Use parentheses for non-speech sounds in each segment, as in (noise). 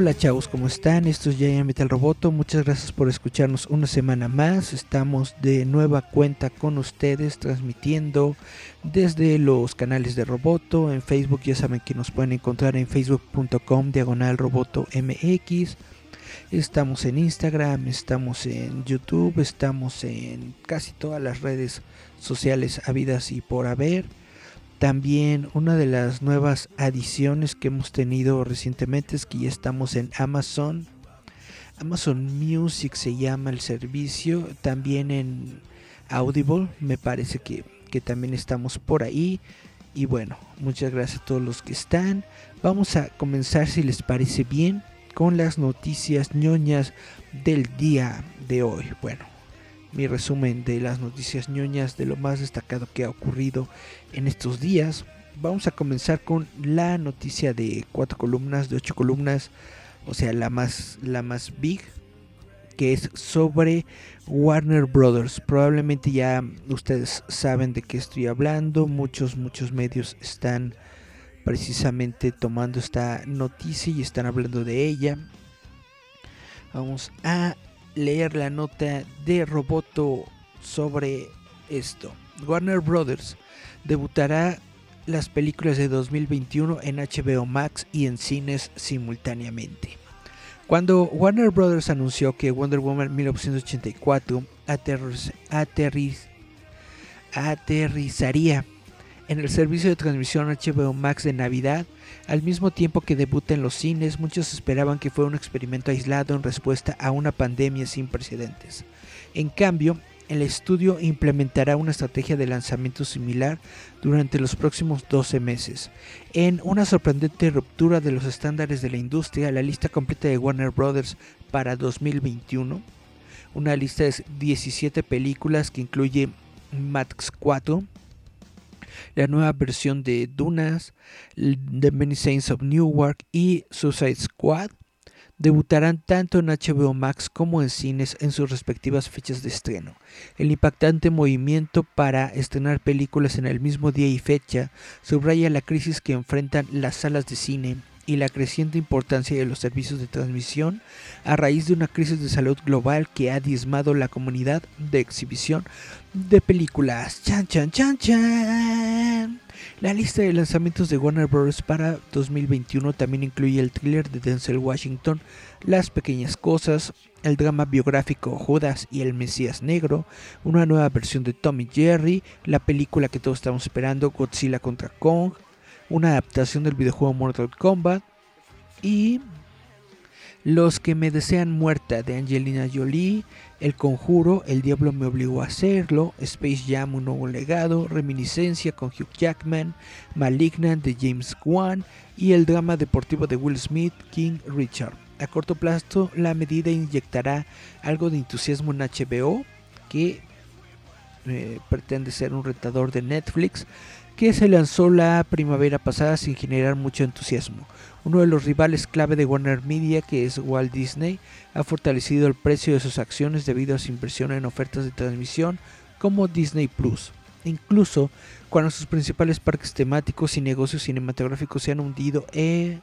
Hola chavos, ¿cómo están? Esto es Giant Metal Roboto. Muchas gracias por escucharnos una semana más. Estamos de nueva cuenta con ustedes transmitiendo desde los canales de Roboto. En Facebook ya saben que nos pueden encontrar en facebook.com diagonal roboto mx. Estamos en Instagram, estamos en YouTube, estamos en casi todas las redes sociales habidas y por haber. También una de las nuevas adiciones que hemos tenido recientemente es que ya estamos en Amazon. Amazon Music se llama el servicio. También en Audible me parece que, que también estamos por ahí. Y bueno, muchas gracias a todos los que están. Vamos a comenzar si les parece bien con las noticias ñoñas del día de hoy. Bueno, mi resumen de las noticias ñoñas de lo más destacado que ha ocurrido en estos días. Vamos a comenzar con la noticia de cuatro columnas, de ocho columnas, o sea, la más, la más big, que es sobre Warner Brothers. Probablemente ya ustedes saben de qué estoy hablando. Muchos, muchos medios están precisamente tomando esta noticia y están hablando de ella. Vamos a leer la nota de Roboto sobre esto. Warner Brothers debutará las películas de 2021 en HBO Max y en cines simultáneamente. Cuando Warner Brothers anunció que Wonder Woman 1984 aterrizaría en el servicio de transmisión HBO Max de Navidad, al mismo tiempo que debuta en los cines, muchos esperaban que fuera un experimento aislado en respuesta a una pandemia sin precedentes. En cambio, el estudio implementará una estrategia de lanzamiento similar durante los próximos 12 meses. En una sorprendente ruptura de los estándares de la industria, la lista completa de Warner Bros. para 2021, una lista de 17 películas que incluye Max 4, la nueva versión de Dunas, The Many Saints of Newark y Suicide Squad debutarán tanto en HBO Max como en cines en sus respectivas fechas de estreno. El impactante movimiento para estrenar películas en el mismo día y fecha subraya la crisis que enfrentan las salas de cine y la creciente importancia de los servicios de transmisión a raíz de una crisis de salud global que ha diezmado la comunidad de exhibición de películas. Chan, chan, chan, chan. La lista de lanzamientos de Warner Bros. para 2021 también incluye el thriller de Denzel Washington, Las Pequeñas Cosas, el drama biográfico Judas y el Mesías Negro, una nueva versión de Tommy Jerry, la película que todos estamos esperando, Godzilla contra Kong, una adaptación del videojuego Mortal Kombat y Los que me desean muerta de Angelina Jolie, El Conjuro, El Diablo me obligó a hacerlo, Space Jam, un nuevo legado, Reminiscencia con Hugh Jackman, Malignant de James Wan y el drama deportivo de Will Smith, King Richard. A corto plazo, la medida inyectará algo de entusiasmo en HBO, que eh, pretende ser un retador de Netflix, que se lanzó la primavera pasada sin generar mucho entusiasmo. Uno de los rivales clave de Warner Media, que es Walt Disney, ha fortalecido el precio de sus acciones debido a su inversión en ofertas de transmisión como Disney Plus. Incluso cuando sus principales parques temáticos y negocios cinematográficos se han hundido, eh,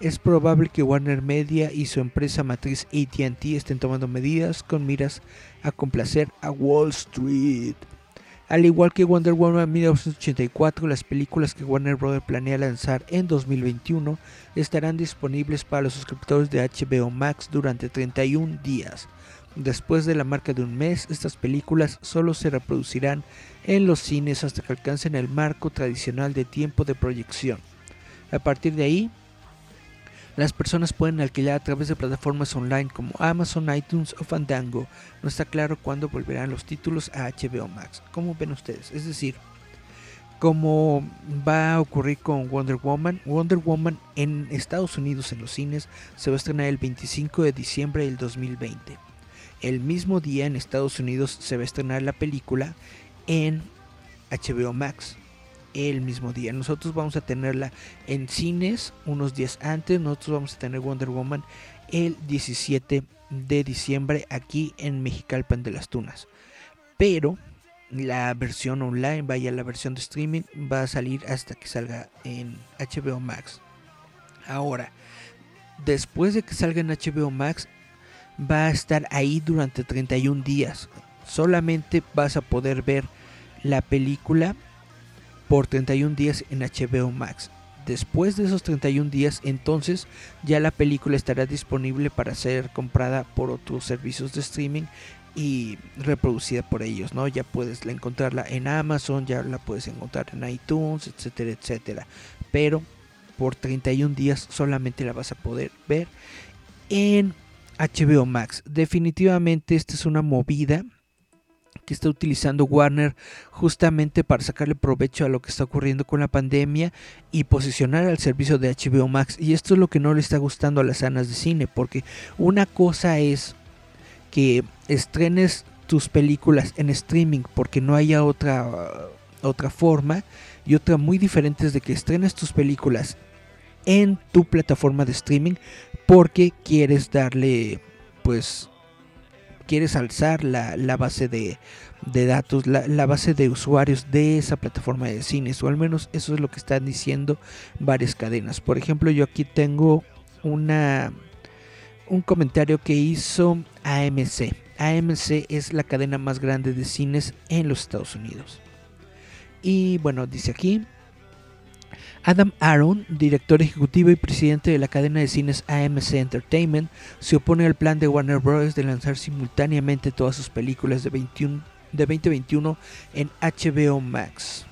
es probable que Warner Media y su empresa matriz ATT estén tomando medidas con miras a complacer a Wall Street. Al igual que Wonder Woman 1984, las películas que Warner Bros. planea lanzar en 2021 estarán disponibles para los suscriptores de HBO Max durante 31 días. Después de la marca de un mes, estas películas solo se reproducirán en los cines hasta que alcancen el marco tradicional de tiempo de proyección. A partir de ahí, las personas pueden alquilar a través de plataformas online como Amazon, iTunes o Fandango. No está claro cuándo volverán los títulos a HBO Max. ¿Cómo ven ustedes? Es decir, como va a ocurrir con Wonder Woman. Wonder Woman en Estados Unidos en los cines se va a estrenar el 25 de diciembre del 2020. El mismo día en Estados Unidos se va a estrenar la película en HBO Max. El mismo día. Nosotros vamos a tenerla en cines unos días antes. Nosotros vamos a tener Wonder Woman el 17 de diciembre aquí en Mexicalpan de las Tunas. Pero la versión online, vaya la versión de streaming, va a salir hasta que salga en HBO Max. Ahora, después de que salga en HBO Max, va a estar ahí durante 31 días. Solamente vas a poder ver la película por 31 días en HBO Max. Después de esos 31 días, entonces ya la película estará disponible para ser comprada por otros servicios de streaming y reproducida por ellos, ¿no? Ya puedes encontrarla en Amazon, ya la puedes encontrar en iTunes, etcétera, etcétera. Pero por 31 días solamente la vas a poder ver en HBO Max. Definitivamente esta es una movida que está utilizando Warner justamente para sacarle provecho a lo que está ocurriendo con la pandemia y posicionar al servicio de HBO Max. Y esto es lo que no le está gustando a las sanas de cine, porque una cosa es que estrenes tus películas en streaming porque no haya otra, otra forma y otra muy diferente es de que estrenes tus películas en tu plataforma de streaming porque quieres darle pues quieres alzar la, base de, datos, la, la, base de usuarios de esa plataforma de cines, o al menos eso es lo que están diciendo varias cadenas. Por ejemplo, yo aquí tengo una un comentario que hizo AMC. AMC es la cadena más grande de cines en los Estados Unidos. Y bueno, dice aquí, Adam Aaron, director ejecutivo y presidente de la cadena de cines AMC Entertainment, se opone al plan de Warner Bros. de lanzar simultáneamente todas sus películas de, 21, de 2021 en HBO Max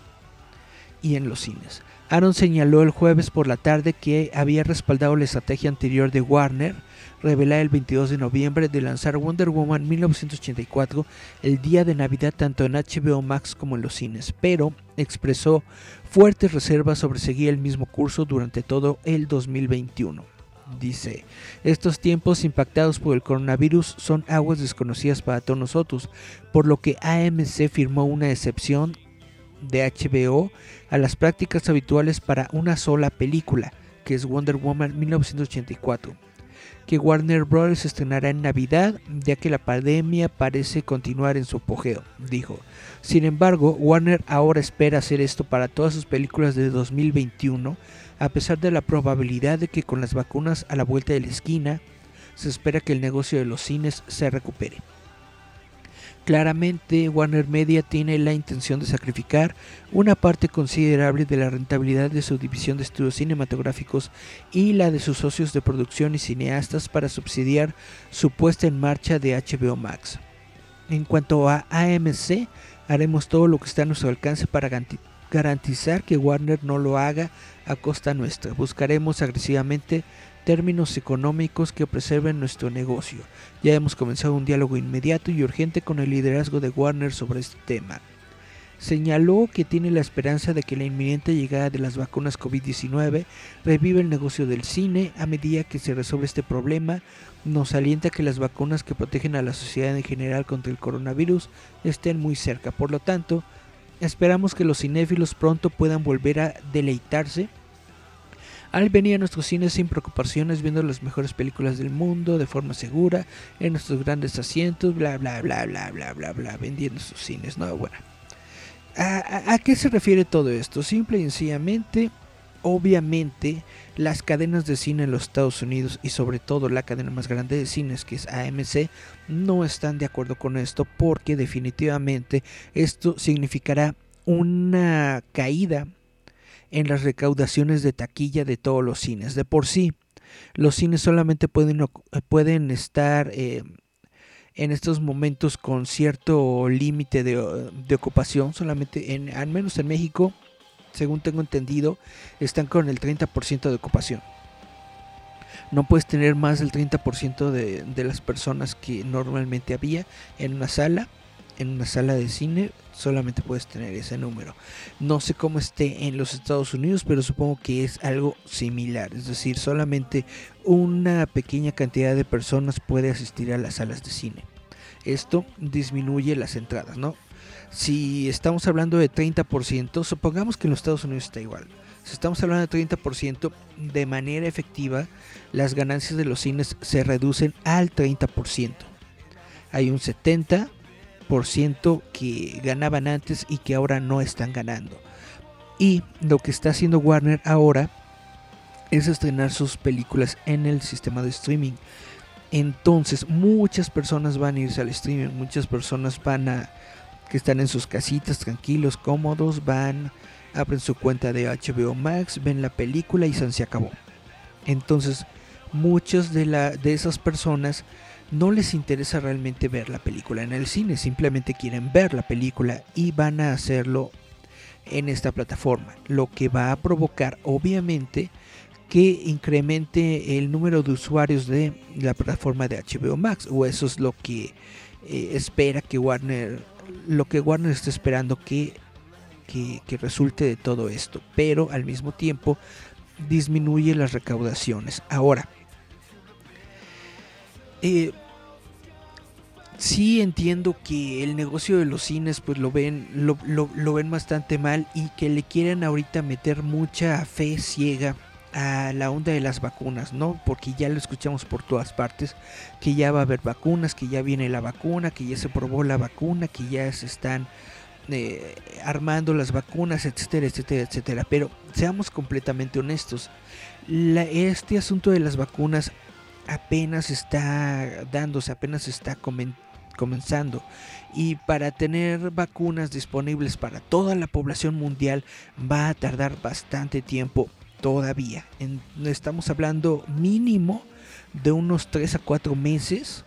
y en los cines. Aaron señaló el jueves por la tarde que había respaldado la estrategia anterior de Warner revelar el 22 de noviembre de lanzar Wonder Woman 1984 el día de Navidad tanto en HBO Max como en los cines, pero expresó fuertes reservas sobre seguir el mismo curso durante todo el 2021. Dice, estos tiempos impactados por el coronavirus son aguas desconocidas para todos nosotros, por lo que AMC firmó una excepción de HBO a las prácticas habituales para una sola película, que es Wonder Woman 1984 que Warner Bros. estrenará en Navidad, ya que la pandemia parece continuar en su apogeo, dijo. Sin embargo, Warner ahora espera hacer esto para todas sus películas de 2021, a pesar de la probabilidad de que con las vacunas a la vuelta de la esquina, se espera que el negocio de los cines se recupere. Claramente, Warner Media tiene la intención de sacrificar una parte considerable de la rentabilidad de su división de estudios cinematográficos y la de sus socios de producción y cineastas para subsidiar su puesta en marcha de HBO Max. En cuanto a AMC, haremos todo lo que está a nuestro alcance para garantizar que Warner no lo haga a costa nuestra. Buscaremos agresivamente términos económicos que preserven nuestro negocio. Ya hemos comenzado un diálogo inmediato y urgente con el liderazgo de Warner sobre este tema. Señaló que tiene la esperanza de que la inminente llegada de las vacunas COVID-19 revive el negocio del cine a medida que se resuelve este problema. Nos alienta que las vacunas que protegen a la sociedad en general contra el coronavirus estén muy cerca. Por lo tanto, esperamos que los cinéfilos pronto puedan volver a deleitarse al venir a nuestros cines sin preocupaciones, viendo las mejores películas del mundo de forma segura, en nuestros grandes asientos, bla, bla, bla, bla, bla, bla, bla, vendiendo sus cines, ¿no? Bueno. ¿A, a qué se refiere todo esto? Simple y sencillamente, obviamente, las cadenas de cine en los Estados Unidos y sobre todo la cadena más grande de cines que es AMC no están de acuerdo con esto porque definitivamente esto significará una caída en las recaudaciones de taquilla de todos los cines. De por sí, los cines solamente pueden, pueden estar eh, en estos momentos con cierto límite de, de, ocupación, solamente en, al menos en México, según tengo entendido, están con el 30% de ocupación. No puedes tener más del 30% de, de las personas que normalmente había en una sala. En una sala de cine solamente puedes tener ese número. No sé cómo esté en los Estados Unidos, pero supongo que es algo similar. Es decir, solamente una pequeña cantidad de personas puede asistir a las salas de cine. Esto disminuye las entradas, ¿no? Si estamos hablando de 30%, supongamos que en los Estados Unidos está igual. Si estamos hablando de 30%, de manera efectiva, las ganancias de los cines se reducen al 30%. Hay un 70% que ganaban antes y que ahora no están ganando. Y lo que está haciendo Warner ahora es estrenar sus películas en el sistema de streaming. Entonces muchas personas van a irse al streaming, muchas personas van a que están en sus casitas tranquilos, cómodos, van, abren su cuenta de HBO Max, ven la película y se acabó. Entonces, muchas de, la, de esas personas no les interesa realmente ver la película en el cine, simplemente quieren ver la película y van a hacerlo en esta plataforma, lo que va a provocar obviamente que incremente el número de usuarios de la plataforma de HBO Max o eso es lo que eh, espera que Warner lo que Warner está esperando que, que, resulte de todo esto, pero al mismo tiempo disminuye las recaudaciones. Ahora, eh, sí entiendo que el negocio de los cines pues lo ven, lo, lo, ven bastante mal y que le quieren ahorita meter mucha fe ciega a la onda de las vacunas, ¿no? Porque ya lo escuchamos por todas partes, que ya va a haber vacunas, que ya viene la vacuna, que ya se probó la vacuna, que ya se están eh, armando las vacunas, etcétera, etcétera, etcétera. Pero seamos completamente honestos, este asunto de las vacunas apenas está dándose, apenas está comenzando. Y para tener vacunas disponibles para toda la población mundial va a tardar bastante tiempo todavía. estamos hablando mínimo de unos 3 a 4 meses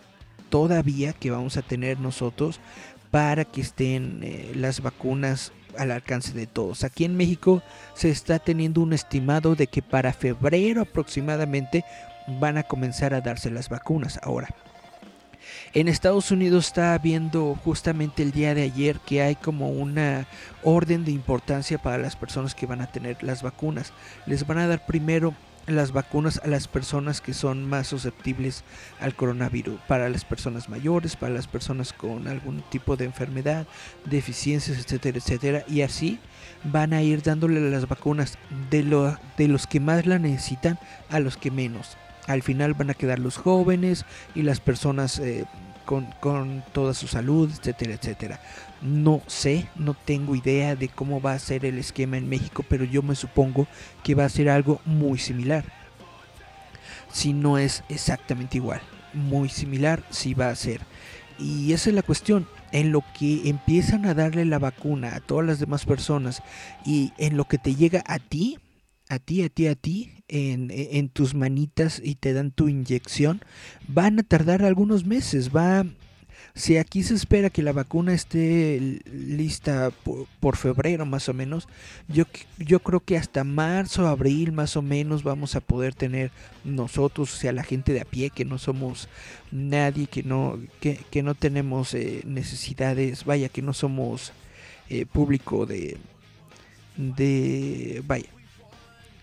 todavía que vamos a tener nosotros para que estén eh, las vacunas al alcance de todos. Aquí en México se está teniendo un estimado de que para febrero aproximadamente van a comenzar a darse las vacunas. Ahora, en Estados Unidos está viendo justamente el día de ayer que hay como una orden de importancia para las personas que van a tener las vacunas. Les van a dar primero las vacunas a las personas que son más susceptibles al coronavirus, para las personas mayores, para las personas con algún tipo de enfermedad, deficiencias, etcétera, etcétera, y así van a ir dándole las vacunas de, de los que más la necesitan a los que menos. Al final van a quedar los jóvenes y las personas eh, con, con, toda su salud, etcétera, etcétera. No sé, no tengo idea de cómo va a ser el esquema en México, pero yo me supongo que va a ser algo muy similar. Si no es exactamente igual, muy similar sí va a ser. Y esa es la cuestión. En lo que empiezan a darle la vacuna a todas las demás personas y en lo que te llega a ti, a ti, a ti, a ti, en, en, tus manitas y te dan tu inyección, van a tardar algunos meses. Va, si aquí se espera que la vacuna esté lista por, febrero más o menos, yo, yo creo que hasta marzo, abril más o menos vamos a poder tener nosotros, o sea, la gente de a pie, que no somos nadie, que no, que, que no tenemos eh, necesidades, vaya, que no somos eh, público de, de, vaya,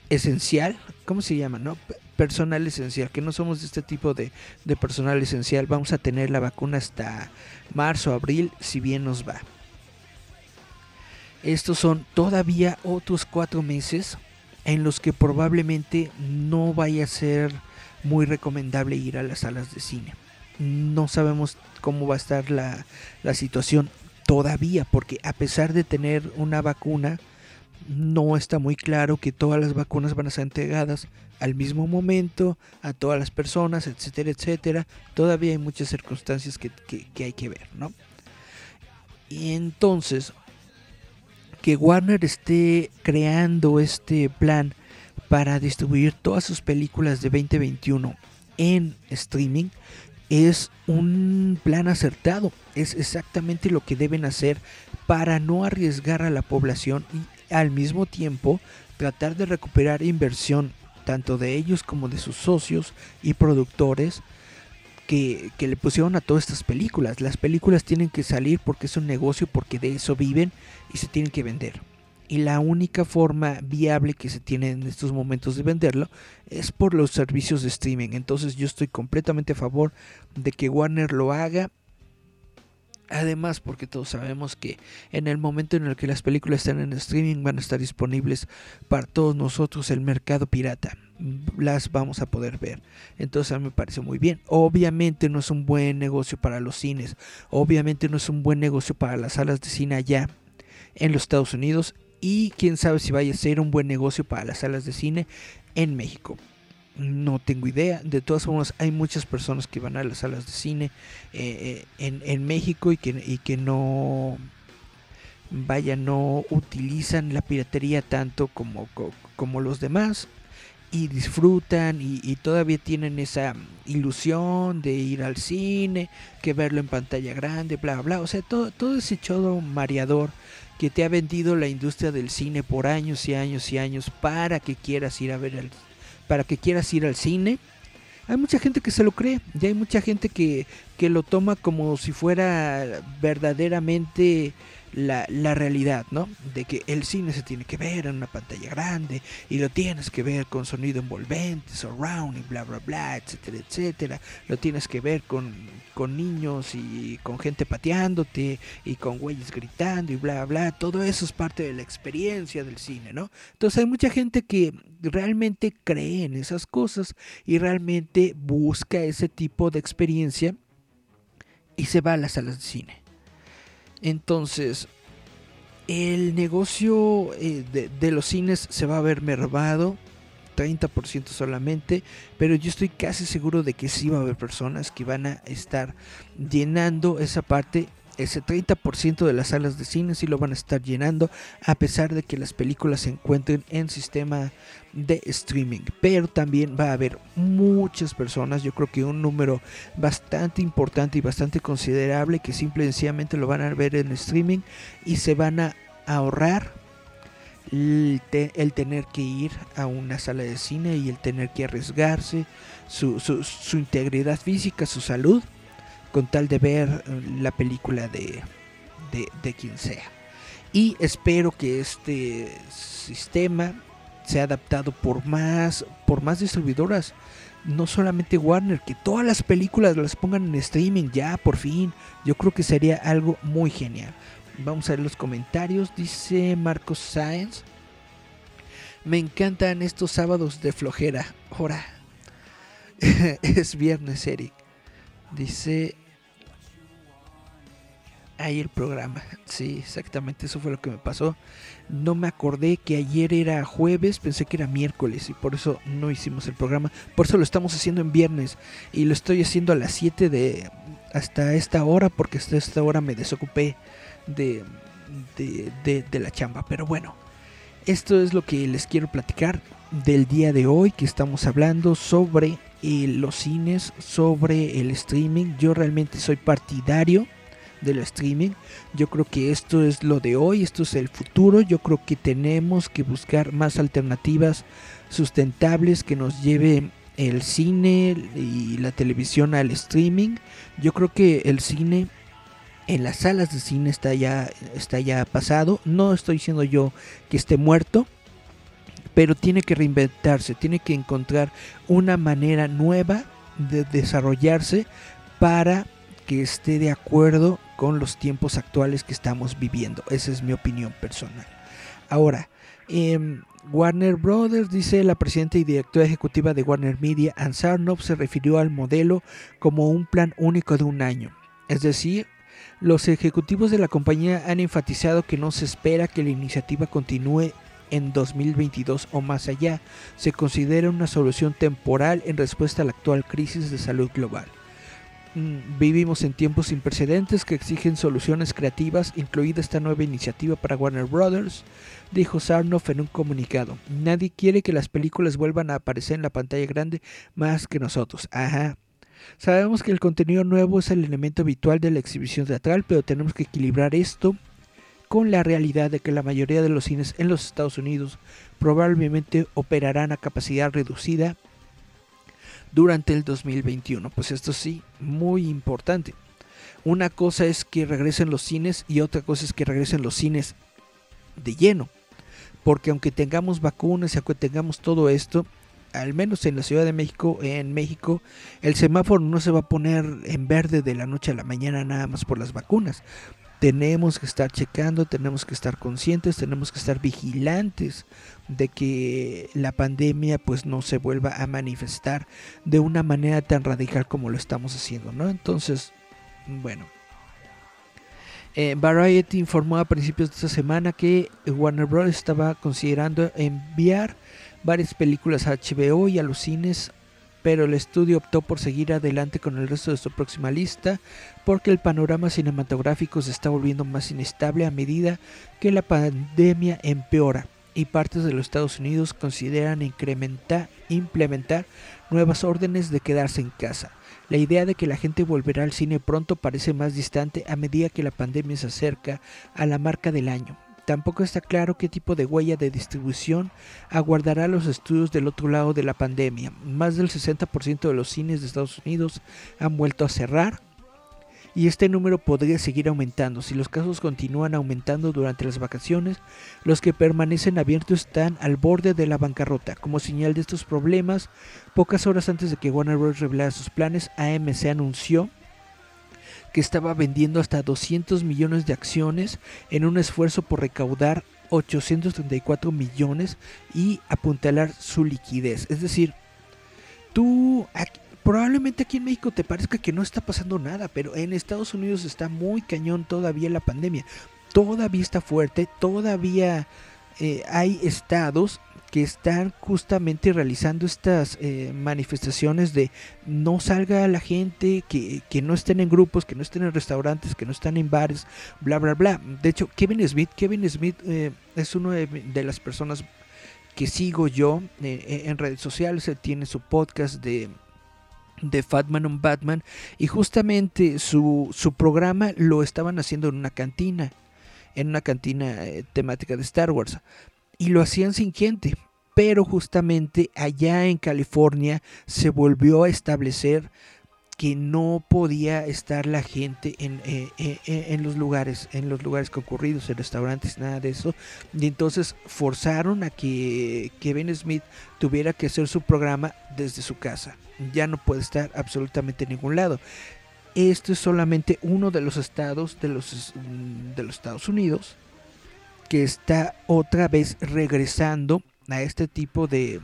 esencial, ¿cómo se llama? No? Personal esencial, que no somos de este tipo de, de personal esencial. Vamos a tener la vacuna hasta marzo, abril, si bien nos va. Estos son todavía otros cuatro meses en los que probablemente no vaya a ser muy recomendable ir a las salas de cine. No sabemos cómo va a estar la, la situación todavía, porque a pesar de tener una vacuna, no está muy claro que todas las vacunas van a ser entregadas al mismo momento a todas las personas, etcétera, etcétera. Todavía hay muchas circunstancias que, hay que ver, ¿no? Y entonces, que Warner esté creando este plan para distribuir todas sus películas de 2021 en streaming es un plan acertado, es exactamente lo que deben hacer para no arriesgar a la población y al mismo tiempo tratar de recuperar inversión tanto de ellos como de sus socios y productores que, que, le pusieron a todas estas películas. Las películas tienen que salir porque es un negocio, porque de eso viven y se tienen que vender. Y la única forma viable que se tiene en estos momentos de venderlo es por los servicios de streaming. Entonces yo estoy completamente a favor de que Warner lo haga Además, porque todos sabemos que en el momento en el que las películas están en streaming van a estar disponibles para todos nosotros el mercado pirata. Las vamos a poder ver. Entonces a mí me parece muy bien. Obviamente no es un buen negocio para los cines. Obviamente no es un buen negocio para las salas de cine allá en los Estados Unidos. Y quién sabe si vaya a ser un buen negocio para las salas de cine en México. No tengo idea. De todas formas, hay muchas personas que van a las salas de cine eh, eh, en, México y que, y que no vaya, no utilizan la piratería tanto como, como los demás y disfrutan y, todavía tienen esa ilusión de ir al cine, que verlo en pantalla grande, bla, bla. O sea, todo, todo ese chodo mareador que te ha vendido la industria del cine por años y años y años para que quieras ir a ver el para que quieras ir al cine. Hay mucha gente que se lo cree y hay mucha gente que, que lo toma como si fuera verdaderamente la, la, realidad, ¿no? De que el cine se tiene que ver en una pantalla grande y lo tienes que ver con sonido envolvente, surround y bla, bla, bla, etcétera, etcétera. Lo tienes que ver con, con niños y con gente pateándote y con güeyes gritando y bla, bla. Todo eso es parte de la experiencia del cine, ¿no? Entonces hay mucha gente que realmente cree en esas cosas y realmente busca ese tipo de experiencia y se va a las salas de cine. Entonces, el negocio eh, de, los cines se va a ver mermado, 30% solamente, pero yo estoy casi seguro de que sí va a haber personas que van a estar llenando esa parte ese 30% de las salas de cine sí lo van a estar llenando a pesar de que las películas se encuentren en sistema de streaming. Pero también va a haber muchas personas, yo creo que un número bastante importante y bastante considerable que simple y sencillamente lo van a ver en streaming y se van a ahorrar el, tener que ir a una sala de cine y el tener que arriesgarse su, su integridad física, su salud con tal de ver eh, la película de, de, quien sea. Y espero que este sistema sea adaptado por más, por más distribuidoras. No solamente Warner, que todas las películas las pongan en streaming ya, por fin. Yo creo que sería algo muy genial. Vamos a ver los comentarios. Dice Marcos Sáenz. Me encantan estos sábados de flojera. Ahora. (laughs) es viernes, Eric. Dice ahí el programa. Sí, exactamente, eso fue lo que me pasó. No me acordé que ayer era jueves, pensé que era miércoles y por eso no hicimos el programa. Por eso lo estamos haciendo en viernes y lo estoy haciendo a las 7 de hasta esta hora porque hasta esta hora me desocupé de, de, de la chamba. Pero bueno, esto es lo que les quiero platicar del día de hoy que estamos hablando sobre eh, los cines, sobre el streaming. Yo realmente soy partidario del streaming. Yo creo que esto es lo de hoy, esto es el futuro. Yo creo que tenemos que buscar más alternativas sustentables que nos lleven el cine y la televisión al streaming. Yo creo que el cine en las salas de cine está ya está ya pasado. No estoy diciendo yo que esté muerto, pero tiene que reinventarse, tiene que encontrar una manera nueva de desarrollarse para que esté de acuerdo con los tiempos actuales que estamos viviendo. Esa es mi opinión personal. Ahora, em, Warner Brothers, dice la presidenta y directora ejecutiva de Warner Media, Ansarnov, se refirió al modelo como un plan único de un año. Es decir, los ejecutivos de la compañía han enfatizado que no se espera que la iniciativa continúe en 2022 o más allá. Se considera una solución temporal en respuesta a la actual crisis de salud global. Mm, vivimos en tiempos sin precedentes que exigen soluciones creativas, incluida esta nueva iniciativa para Warner Brothers, dijo Sarnoff en un comunicado. Nadie quiere que las películas vuelvan a aparecer en la pantalla grande más que nosotros. Ajá. Sabemos que el contenido nuevo es el elemento habitual de la exhibición teatral, pero tenemos que equilibrar esto con la realidad de que la mayoría de los cines en los Estados Unidos probablemente operarán a capacidad reducida durante el 2021. Pues esto sí, muy importante. Una cosa es que regresen los cines y otra cosa es que regresen los cines de lleno. Porque aunque tengamos vacunas y aunque tengamos todo esto, al menos en la Ciudad de México, en México, el semáforo no se va a poner en verde de la noche a la mañana nada más por las vacunas. Tenemos que estar checando, tenemos que estar conscientes, tenemos que estar vigilantes de que la pandemia pues no se vuelva a manifestar de una manera tan radical como lo estamos haciendo, ¿no? Entonces, bueno. Eh, Variety informó a principios de esta semana que Warner Bros. estaba considerando enviar varias películas a HBO y a los cines, pero el estudio optó por seguir adelante con el resto de su próxima lista porque el panorama cinematográfico se está volviendo más inestable a medida que la pandemia empeora y partes de los Estados Unidos consideran incrementar, implementar nuevas órdenes de quedarse en casa. La idea de que la gente volverá al cine pronto parece más distante a medida que la pandemia se acerca a la marca del año. Tampoco está claro qué tipo de huella de distribución aguardará los estudios del otro lado de la pandemia. Más del 60% de los cines de Estados Unidos han vuelto a cerrar y este número podría seguir aumentando. Si los casos continúan aumentando durante las vacaciones, los que permanecen abiertos están al borde de la bancarrota. Como señal de estos problemas, pocas horas antes de que Warner Bros. revelara sus planes, AMC anunció que estaba vendiendo hasta 200 millones de acciones en un esfuerzo por recaudar 834 millones y apuntalar su liquidez. Es decir, tú probablemente aquí en México te parezca que no está pasando nada, pero en Estados Unidos está muy cañón todavía la pandemia. Todavía está fuerte, todavía eh, hay estados que están justamente realizando estas eh, manifestaciones de no salga la gente, que, no estén en grupos, que no estén en restaurantes, que no estén en bares, bla, bla, bla. De hecho, Kevin Smith, Kevin Smith eh, es una de, las personas que sigo yo eh, en redes sociales. Él tiene su podcast de de Fatman on Batman y justamente su, su programa lo estaban haciendo en una cantina en una cantina temática de Star Wars y lo hacían sin gente. Pero justamente allá en California se volvió a establecer que no podía estar la gente en, eh, eh, eh, en, los lugares, en los lugares concurridos, en restaurantes, nada de eso. Y entonces forzaron a que Kevin Smith tuviera que hacer su programa desde su casa. Ya no puede estar absolutamente en ningún lado. Esto es solamente uno de los estados de los, de los Estados Unidos que está otra vez regresando a este tipo de,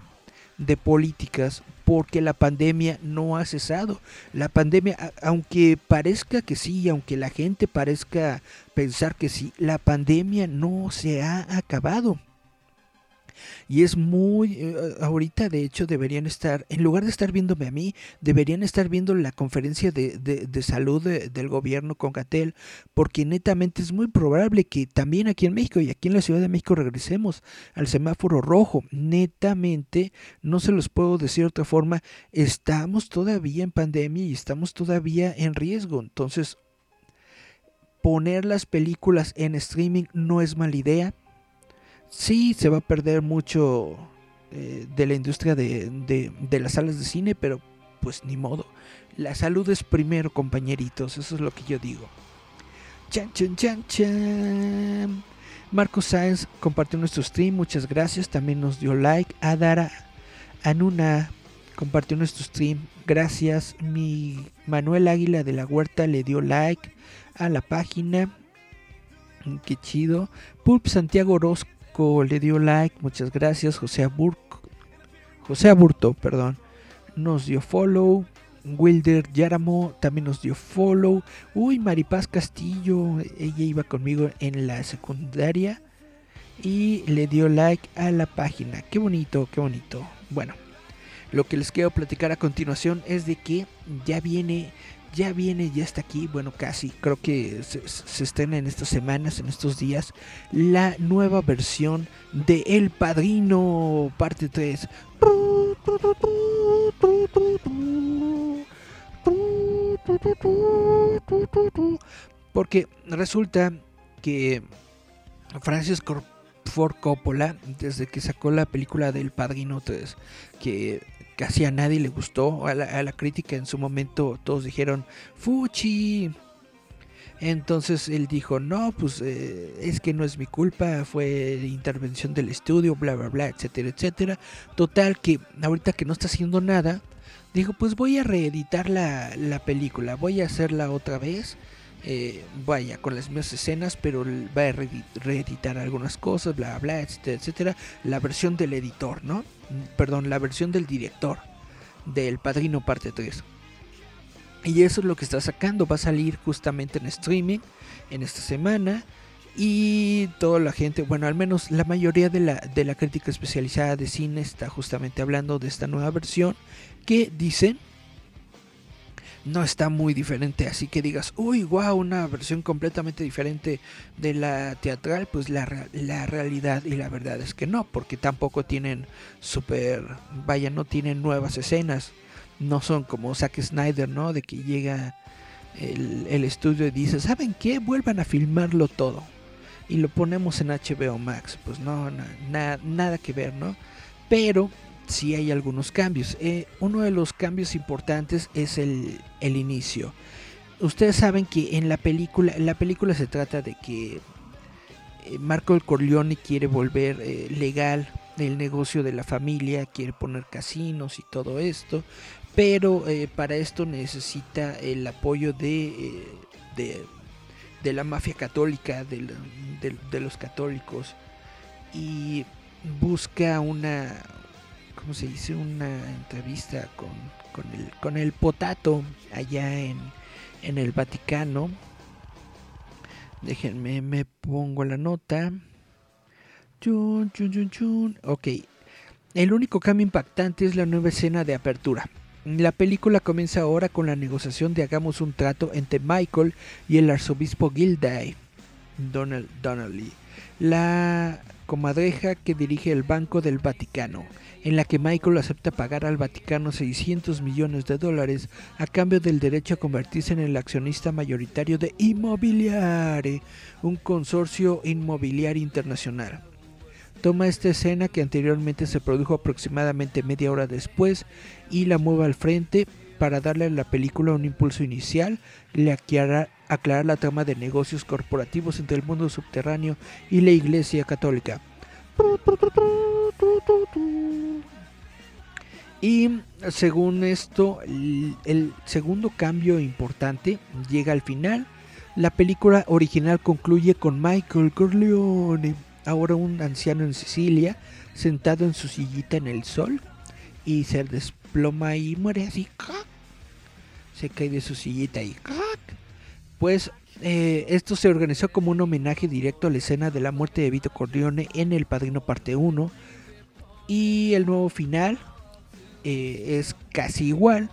de políticas porque la pandemia no ha cesado. La pandemia, aunque parezca que sí, aunque la gente parezca pensar que sí, la pandemia no se ha acabado. Y es muy, eh, ahorita de hecho deberían estar, en lugar de estar viéndome a mí, deberían estar viendo la conferencia de, de, salud del gobierno con Gatel, porque netamente es muy probable que también aquí en México y aquí en la Ciudad de México regresemos al semáforo rojo. Netamente, no se los puedo decir de otra forma, estamos todavía en pandemia y estamos todavía en riesgo. Entonces, poner las películas en streaming no es mala idea sí se va a perder mucho eh, de la industria de, las salas de cine, pero pues ni modo. La salud es primero, compañeritos, eso es lo que yo digo. Chan, chan, chan, chan. Marco Sáenz compartió nuestro stream, muchas gracias. También nos dio like. Adara Anuna compartió nuestro stream, gracias. Mi Manuel Águila de la Huerta le dio like a la página. Qué chido. Pulp Santiago Orozco le dio like, muchas gracias. José Aburto, José Aburto, perdón, nos dio follow. Wilder Yaramo también nos dio follow. Uy, Maripaz Castillo, ella iba conmigo en la secundaria y le dio like a la página. Qué bonito, qué bonito. Bueno, lo que les quiero platicar a continuación es de que ya viene ya viene, ya está aquí, bueno, casi, creo que se, estrena en estas semanas, en estos días, la nueva versión de El Padrino, parte 3. Porque resulta que Francis Ford Coppola, desde que sacó la película del Padrino 3, que casi a nadie le gustó, a la, crítica en su momento todos dijeron, Fuchi. Entonces él dijo, no, pues eh, es que no es mi culpa, fue intervención del estudio, bla, bla, bla, etcétera, etcétera. Total que ahorita que no está haciendo nada, dijo, pues voy a reeditar la, la película, voy a hacerla otra vez eh, vaya, con las mismas escenas, pero va a reeditar algunas cosas, bla, bla, etcétera, etcétera. La versión del editor, ¿no? Perdón, la versión del director del Padrino Parte 3. Y eso es lo que está sacando, va a salir justamente en streaming en esta semana. Y toda la gente, bueno, al menos la mayoría de la, de la crítica especializada de cine está justamente hablando de esta nueva versión que dicen no está muy diferente, así que digas, uy, wow, una versión completamente diferente de la teatral, pues la, la realidad y la verdad es que no, porque tampoco tienen super, vaya, no tienen nuevas escenas, no son como Zack Snyder, ¿no? De que llega el, el estudio y dice, ¿saben qué? Vuelvan a filmarlo todo y lo ponemos en HBO Max, pues no, nada que ver, ¿no? Pero sí hay algunos cambios. Eh, uno de los cambios importantes es el, el, inicio. Ustedes saben que en la película, la película se trata de que eh, Marco Corleone quiere volver eh, legal el negocio de la familia, quiere poner casinos y todo esto, pero para esto necesita el apoyo de, de, de la mafia católica, de, de los católicos, y busca una, ¿cómo se dice? Una entrevista con, con, el, con el potato allá en, en el Vaticano. Déjenme, me pongo la nota. Chun, chun, chun, chun. Ok. El único cambio impactante es la nueva escena de apertura. La película comienza ahora con la negociación de hagamos un trato entre Michael y el arzobispo Gilday, Donald Donnelly, la comadreja que dirige el Banco del Vaticano en la que Michael acepta pagar al Vaticano 600 millones de dólares a cambio del derecho a convertirse en el accionista mayoritario de Immobiliare, un consorcio inmobiliario internacional. Toma esta escena que anteriormente se produjo aproximadamente media hora después y la mueve al frente para darle a la película un impulso inicial, le aclarar, aclarar la trama de negocios corporativos entre el mundo subterráneo y la Iglesia Católica. Y según esto, el, segundo cambio importante llega al final. La película original concluye con Michael Corleone, ahora un anciano en Sicilia, sentado en su sillita en el sol y se desploma y muere así. Se cae de su sillita y pues eh, esto se organizó como un homenaje directo a la escena de la muerte de Vito Corleone en El Padrino Parte 1 y el nuevo final eh, es casi igual,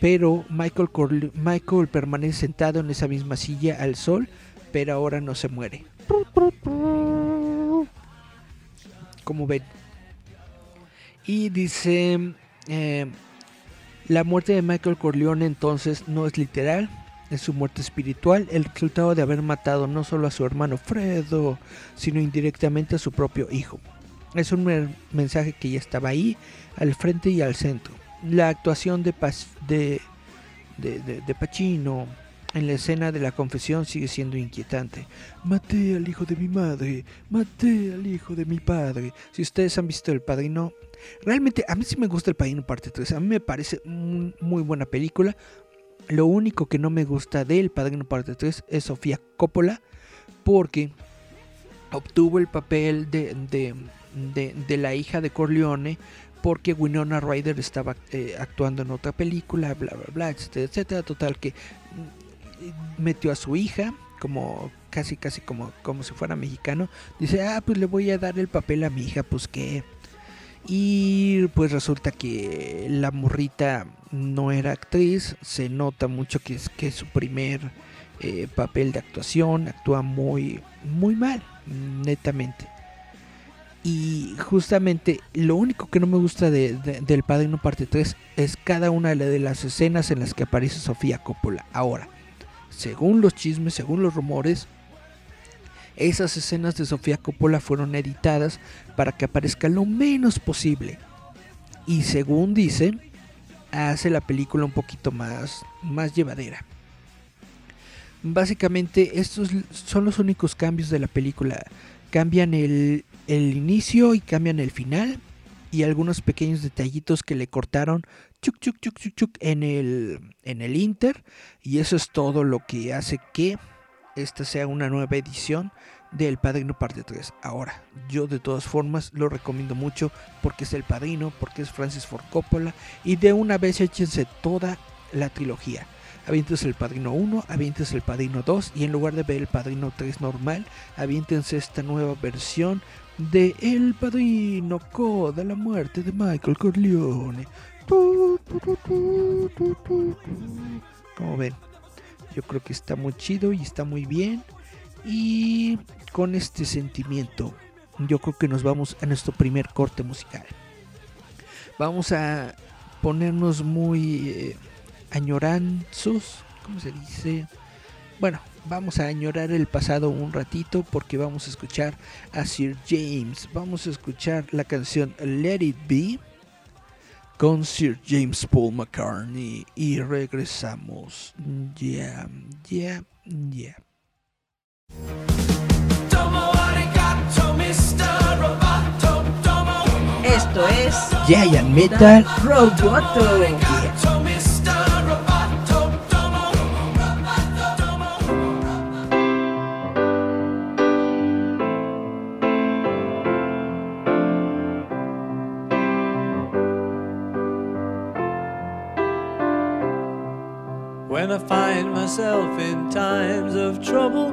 pero Michael, Michael permanece sentado en esa misma silla al sol, pero ahora no se muere. Como ven. Y dice, eh, la muerte de Michael Corleone entonces no es literal, es su muerte espiritual, el resultado de haber matado no solo a su hermano Fredo, sino indirectamente a su propio hijo. Es un mensaje que ya estaba ahí, al frente y al centro. La actuación de, de, de, de, Pacino en la escena de la confesión sigue siendo inquietante. Maté al hijo de mi madre, maté al hijo de mi padre. Si ustedes han visto El Padrino, realmente a mí sí me gusta El Padrino parte 3. A mí me parece muy buena película. Lo único que no me gusta de El Padrino parte 3 es Sofía Coppola porque obtuvo el papel de, de, la hija de Corleone porque Winona Ryder estaba eh, actuando en otra película, bla, bla, bla, etcétera, etcétera. Total que mm, metió a su hija como casi, casi como, como si fuera mexicano. Dice, ah, pues le voy a dar el papel a mi hija, pues qué. Y pues resulta que la morrita no era actriz, se nota mucho que es, que su primer eh, papel de actuación, actúa muy, muy mal, netamente. Y justamente lo único que no me gusta de, del Padrino Parte 3 es cada una de las escenas en las que aparece Sofía Coppola. Ahora, según los chismes, según los rumores, Esas escenas de Sofía Coppola fueron editadas para que aparezca lo menos posible. Y según dicen, hace la película un poquito más, más llevadera. Básicamente estos son los únicos cambios de la película. Cambian el, el inicio y cambian el final y algunos pequeños detallitos que le cortaron chuc, chuc, chuc, chuc, chuc en, el, en el Inter y eso es todo lo que hace que esta sea una nueva edición del Padrino Parte 3. Ahora, yo de todas formas lo recomiendo mucho porque es el Padrino, porque es Francis Ford Coppola y de una vez échense toda la trilogía. Aviéntense el Padrino 1, aviéntense el Padrino 2 y en lugar de ver el Padrino 3 normal, aviéntense esta nueva versión de El Padrino Co de la muerte de Michael Corleone. Como ven, yo creo que está muy chido y está muy bien. Y con este sentimiento, yo creo que nos vamos a nuestro primer corte musical. Vamos a ponernos muy eh, añoranzos, ¿cómo se dice? Bueno, vamos a añorar el pasado un ratito porque vamos a escuchar a Sir James. Vamos a escuchar la canción Let It Be con Sir James Paul McCartney y regresamos. Ya, ya, ya. Esto es Giant Metal Roboto. Yeah. When I find myself in times of trouble,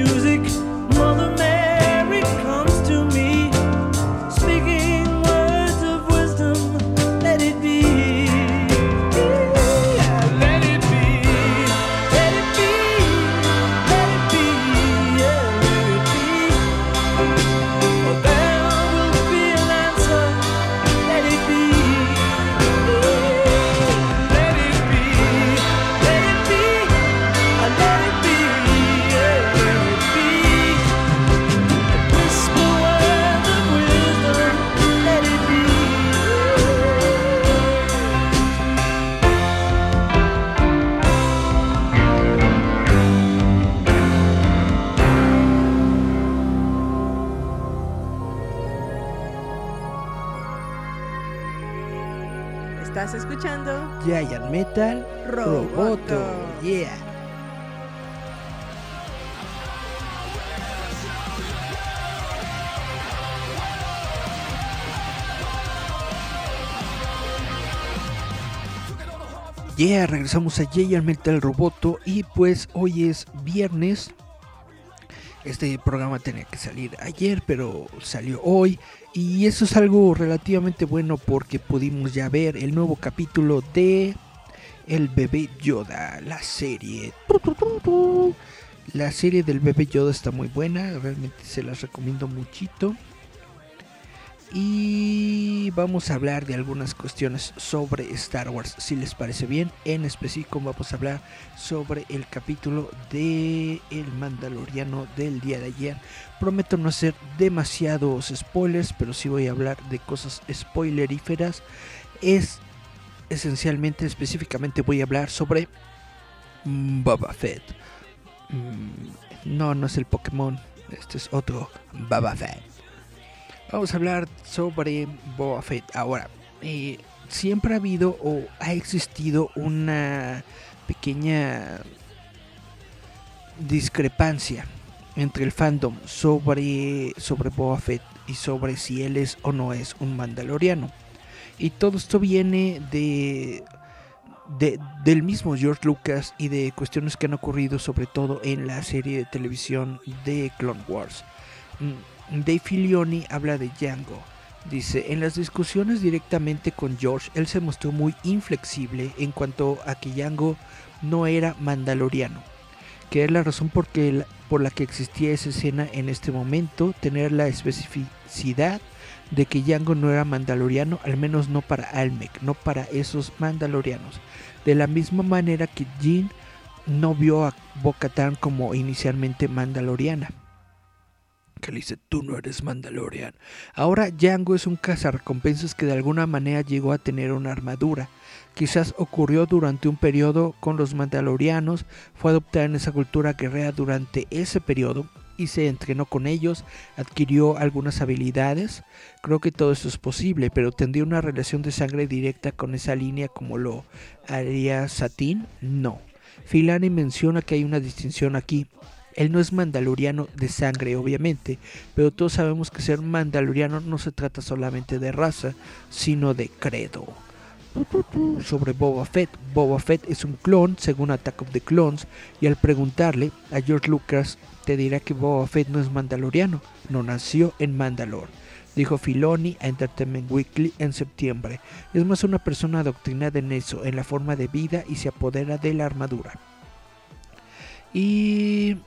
Yeah, regresamos a Giant Metal Roboto y pues hoy es viernes. Este programa tenía que salir ayer, pero salió hoy. Y eso es algo relativamente bueno porque pudimos ya ver el nuevo capítulo de El bebé Yoda, la serie. La serie del bebé Yoda está muy buena, realmente se las recomiendo muchito. Y vamos a hablar de algunas cuestiones sobre Star Wars, si les parece bien. En específico vamos a hablar sobre el capítulo de El Mandaloriano del día de ayer. Prometo no hacer demasiados spoilers, pero sí voy a hablar de cosas spoileríferas. Es esencialmente, específicamente voy a hablar sobre Boba Fett. Mm, No, no es el Pokémon, este es otro Boba Fett. Vamos a hablar sobre Boba Fett. Ahora, eh, siempre ha habido o ha existido una pequeña discrepancia entre el fandom sobre, sobre Boba Fett y sobre si él es o no es un mandaloriano. Y todo esto viene de, de- del mismo George Lucas y de cuestiones que han ocurrido sobre todo en la serie de televisión de Clone Wars. Dave Filioni habla de Django. Dice, en las discusiones directamente con George, él se mostró muy inflexible en cuanto a que Django no era mandaloriano, que es la razón por, la que existía esa escena en este momento, tener la especificidad de que Django no era mandaloriano, al menos no para Almec, no para esos mandalorianos. De la misma manera que Jin no vio a Bo-Katan como inicialmente mandaloriana. Que le dice, tú no eres Mandalorian. Ahora Django es un cazarrecompensas que de alguna manera llegó a tener una armadura. Quizás ocurrió durante un periodo con los Mandalorianos, fue adoptada en esa cultura guerrera durante ese periodo y se entrenó con ellos, adquirió algunas habilidades. Creo que todo eso es posible, pero ¿tendría una relación de sangre directa con esa línea como lo haría Satín? No. Filani menciona que hay una distinción aquí. Él no es mandaloriano de sangre, obviamente, pero todos sabemos que ser mandaloriano no se trata solamente de raza, sino de credo. Sobre Boba Fett, Boba Fett es un clon según Attack of the Clones, y al preguntarle a George Lucas, te dirá que Boba Fett no es mandaloriano, no nació en Mandalore, dijo Filoni a Entertainment Weekly en septiembre. Es más una persona adoctrinada en eso, en la forma de vida y se apodera de la armadura. Y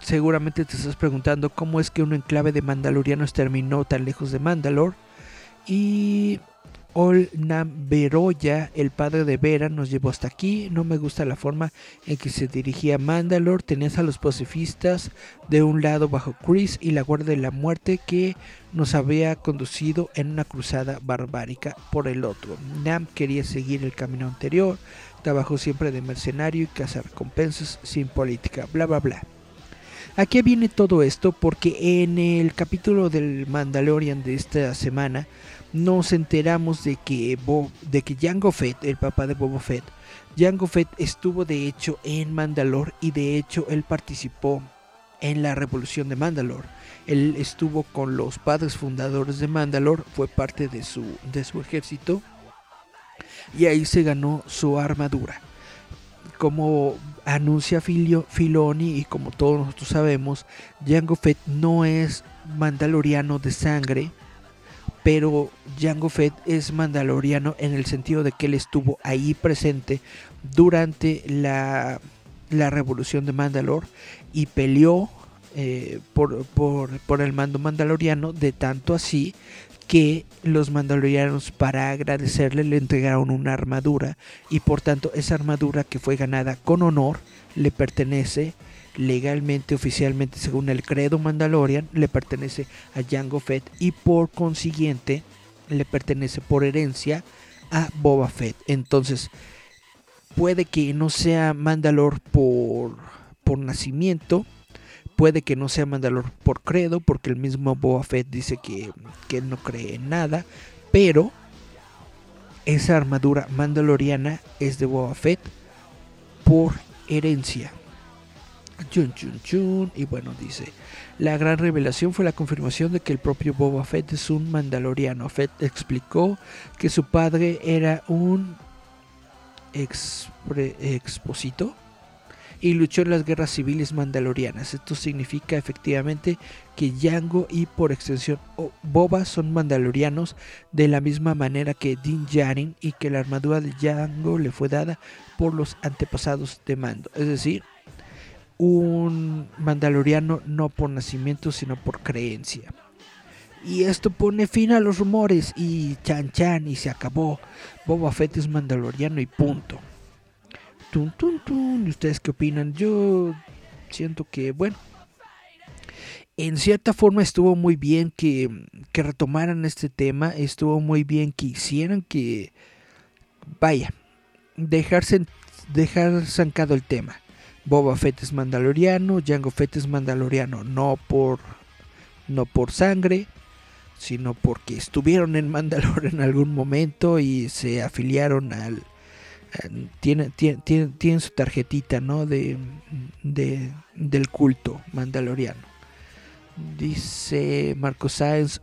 seguramente te estás preguntando cómo es que un enclave de mandalorianos terminó tan lejos de Mandalore. Y Olnam Beroya, el padre de Vera, nos llevó hasta aquí. No me gusta la forma en que se dirigía a Mandalore. Tenías a los pacifistas de un lado bajo Chris y la Guardia de la Muerte que nos había conducido en una cruzada barbárica por el otro. Nam quería seguir el camino anterior. Trabajó siempre de mercenario y cazar recompensas sin política. Bla bla bla. ¿A qué viene todo esto? Porque en el capítulo del Mandalorian de esta semana nos enteramos de que, Bo- de que Jango Fett, el papá de Boba Fett, Jango Fett estuvo de hecho en Mandalore y de hecho él participó en la revolución de Mandalore. Él estuvo con los padres fundadores de Mandalore, fue parte de su, de su ejército y ahí se ganó su armadura. Como anuncia Filoni y como todos nosotros sabemos, Jango Fett no es mandaloriano de sangre, pero Jango Fett es mandaloriano en el sentido de que él estuvo ahí presente durante la, la revolución de Mandalore y peleó eh, por, por, por el mando mandaloriano, de tanto así que los mandalorianos para agradecerle le entregaron una armadura y por tanto esa armadura que fue ganada con honor le pertenece legalmente, oficialmente, según el credo Mandalorian, le pertenece a Jango Fett y por consiguiente le pertenece por herencia a Boba Fett. Entonces, puede que no sea Mandalor por, por nacimiento, puede que no sea Mandalor por credo, porque el mismo Boba Fett dice que, que no cree en nada, pero esa armadura mandaloriana es de Boba Fett por herencia. Chun, chun, chun. Y bueno, dice, la gran revelación fue la confirmación de que el propio Boba Fett es un mandaloriano. Fett explicó que su padre era un exposito y luchó en las guerras civiles mandalorianas. Esto significa efectivamente que Django y por extensión Boba son mandalorianos de la misma manera que Din Djarin y que la armadura de Django le fue dada por los antepasados de Mando. Es decir, un mandaloriano no por nacimiento sino por creencia. Y esto pone fin a los rumores y chan chan y se acabó. Boba Fett es mandaloriano y punto. Tun, tun, tun. ¿Y ustedes qué opinan? Yo siento que, bueno, en cierta forma estuvo muy bien que, que retomaran este tema. Estuvo muy bien que hicieran que, vaya, dejarse, dejar zancado el tema. Boba Fett es mandaloriano, Jango Fett es mandaloriano, no por, no por sangre, sino porque estuvieron en Mandalor (laughs) en algún momento y se afiliaron al, tiene, tiene, su tarjetita, ¿no? De, de, del culto mandaloriano. Dice Marco Sáenz